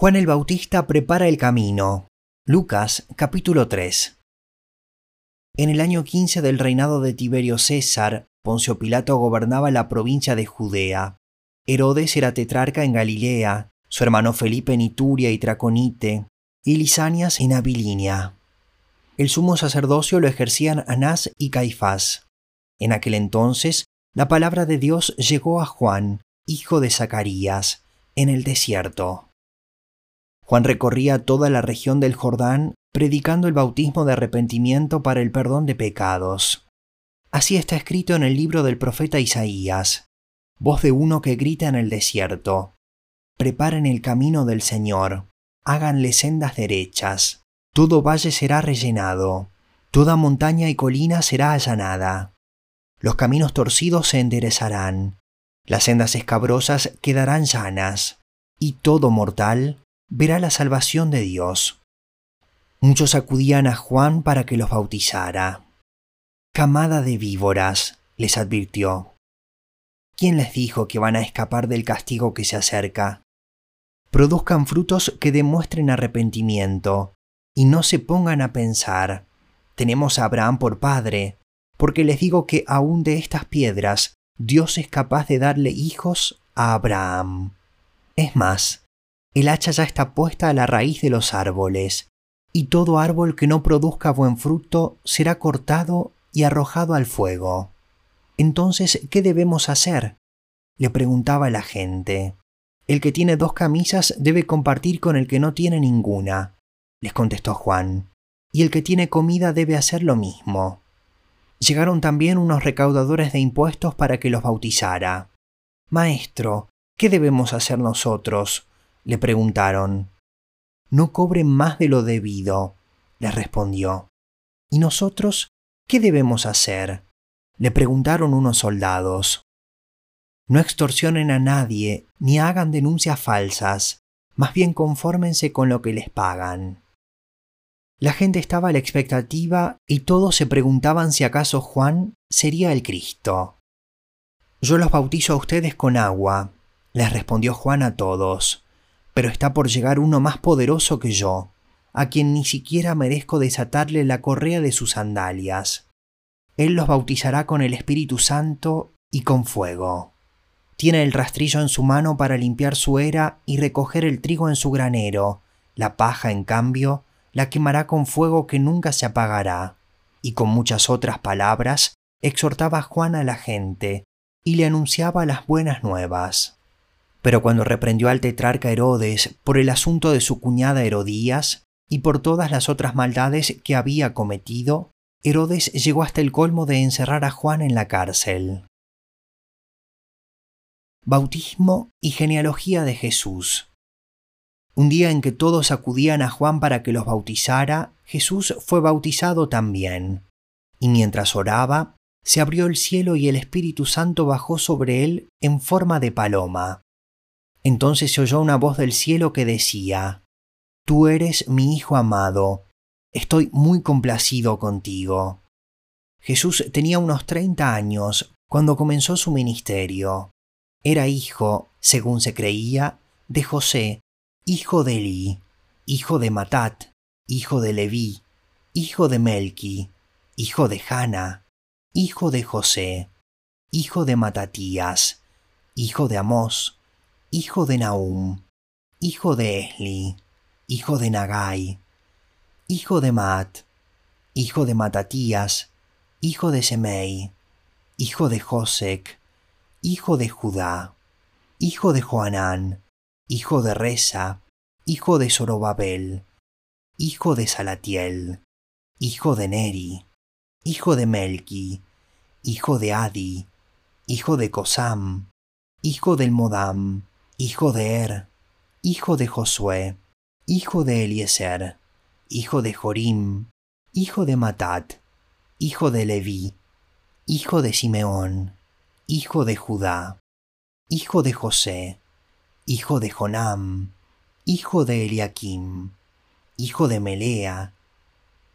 Juan el Bautista prepara el camino. Lucas capítulo 3. En el año 15 del reinado de Tiberio César, Poncio Pilato gobernaba la provincia de Judea. Herodes era tetrarca en Galilea, su hermano Felipe en Ituria y Traconite, y Lisanias en Abilinia. El sumo sacerdocio lo ejercían Anás y Caifás. En aquel entonces, la palabra de Dios llegó a Juan, hijo de Zacarías, en el desierto. Juan recorría toda la región del Jordán predicando el bautismo de arrepentimiento para el perdón de pecados. Así está escrito en el libro del profeta Isaías, voz de uno que grita en el desierto, preparen el camino del Señor, háganle sendas derechas, todo valle será rellenado, toda montaña y colina será allanada, los caminos torcidos se enderezarán, las sendas escabrosas quedarán llanas, y todo mortal verá la salvación de Dios. Muchos acudían a Juan para que los bautizara. Camada de víboras, les advirtió. ¿Quién les dijo que van a escapar del castigo que se acerca? Produzcan frutos que demuestren arrepentimiento, y no se pongan a pensar, tenemos a Abraham por padre, porque les digo que aún de estas piedras Dios es capaz de darle hijos a Abraham. Es más, el hacha ya está puesta a la raíz de los árboles, y todo árbol que no produzca buen fruto será cortado y arrojado al fuego. Entonces, ¿qué debemos hacer? le preguntaba la gente. El que tiene dos camisas debe compartir con el que no tiene ninguna, les contestó Juan, y el que tiene comida debe hacer lo mismo. Llegaron también unos recaudadores de impuestos para que los bautizara. Maestro, ¿qué debemos hacer nosotros? Le preguntaron. No cobren más de lo debido, les respondió. ¿Y nosotros qué debemos hacer? le preguntaron unos soldados. No extorsionen a nadie ni hagan denuncias falsas, más bien confórmense con lo que les pagan. La gente estaba a la expectativa y todos se preguntaban si acaso Juan sería el Cristo. Yo los bautizo a ustedes con agua, les respondió Juan a todos pero está por llegar uno más poderoso que yo, a quien ni siquiera merezco desatarle la correa de sus sandalias. Él los bautizará con el Espíritu Santo y con fuego. Tiene el rastrillo en su mano para limpiar su era y recoger el trigo en su granero, la paja, en cambio, la quemará con fuego que nunca se apagará. Y con muchas otras palabras exhortaba Juan a la gente y le anunciaba las buenas nuevas. Pero cuando reprendió al tetrarca Herodes por el asunto de su cuñada Herodías y por todas las otras maldades que había cometido, Herodes llegó hasta el colmo de encerrar a Juan en la cárcel. Bautismo y genealogía de Jesús. Un día en que todos acudían a Juan para que los bautizara, Jesús fue bautizado también. Y mientras oraba, se abrió el cielo y el Espíritu Santo bajó sobre él en forma de paloma. Entonces se oyó una voz del cielo que decía, Tú eres mi Hijo amado, estoy muy complacido contigo. Jesús tenía unos treinta años cuando comenzó su ministerio. Era hijo, según se creía, de José, hijo de Eli, hijo de Matat, hijo de Leví, hijo de Melqui, hijo de Jana, hijo de José, hijo de Matatías, hijo de Amós, hijo de Nahum, hijo de Esli, hijo de Nagai, hijo de Mat, hijo de Matatías, hijo de Semei, hijo de Josec, hijo de Judá, hijo de Joanán, hijo de Reza, hijo de Zorobabel, hijo de Salatiel, hijo de Neri, hijo de Melki, hijo de Adi, hijo de Cosam, hijo del Modam, hijo de Er, hijo de Josué, hijo de Eliezer, hijo de Jorim, hijo de Matat, hijo de Leví, hijo de Simeón, hijo de Judá, hijo de José, hijo de Jonam, hijo de Eliakim, hijo de Melea,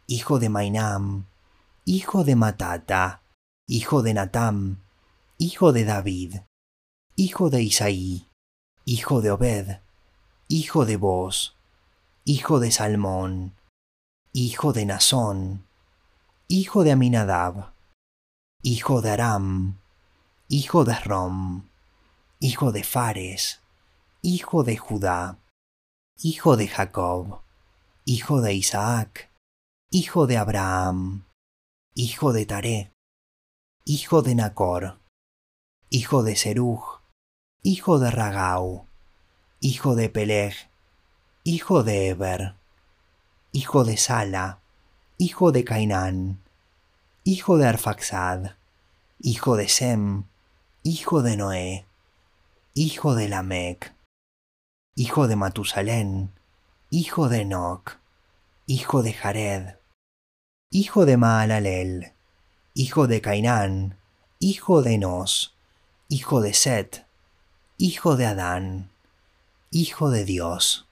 hijo de Mainam, hijo de Matata, hijo de Natam, hijo de David, hijo de Isaí, hijo de Obed, hijo de Boz, hijo de Salmón, hijo de Nazón, hijo de Aminadab, hijo de Aram, hijo de Rom, hijo de Fares, hijo de Judá, hijo de Jacob, hijo de Isaac, hijo de Abraham, hijo de Taré, hijo de Nacor, hijo de Serug, hijo de Ragau, hijo de Peleg, hijo de Eber, hijo de Sala, hijo de Cainán, hijo de Arfaxad, hijo de Sem, hijo de Noé, hijo de Lamec, hijo de Matusalén, hijo de Enoch, hijo de Jared, hijo de Maalalel, hijo de Cainán, hijo de Enos, hijo de Set, hijo de Adán, hijo de Dios.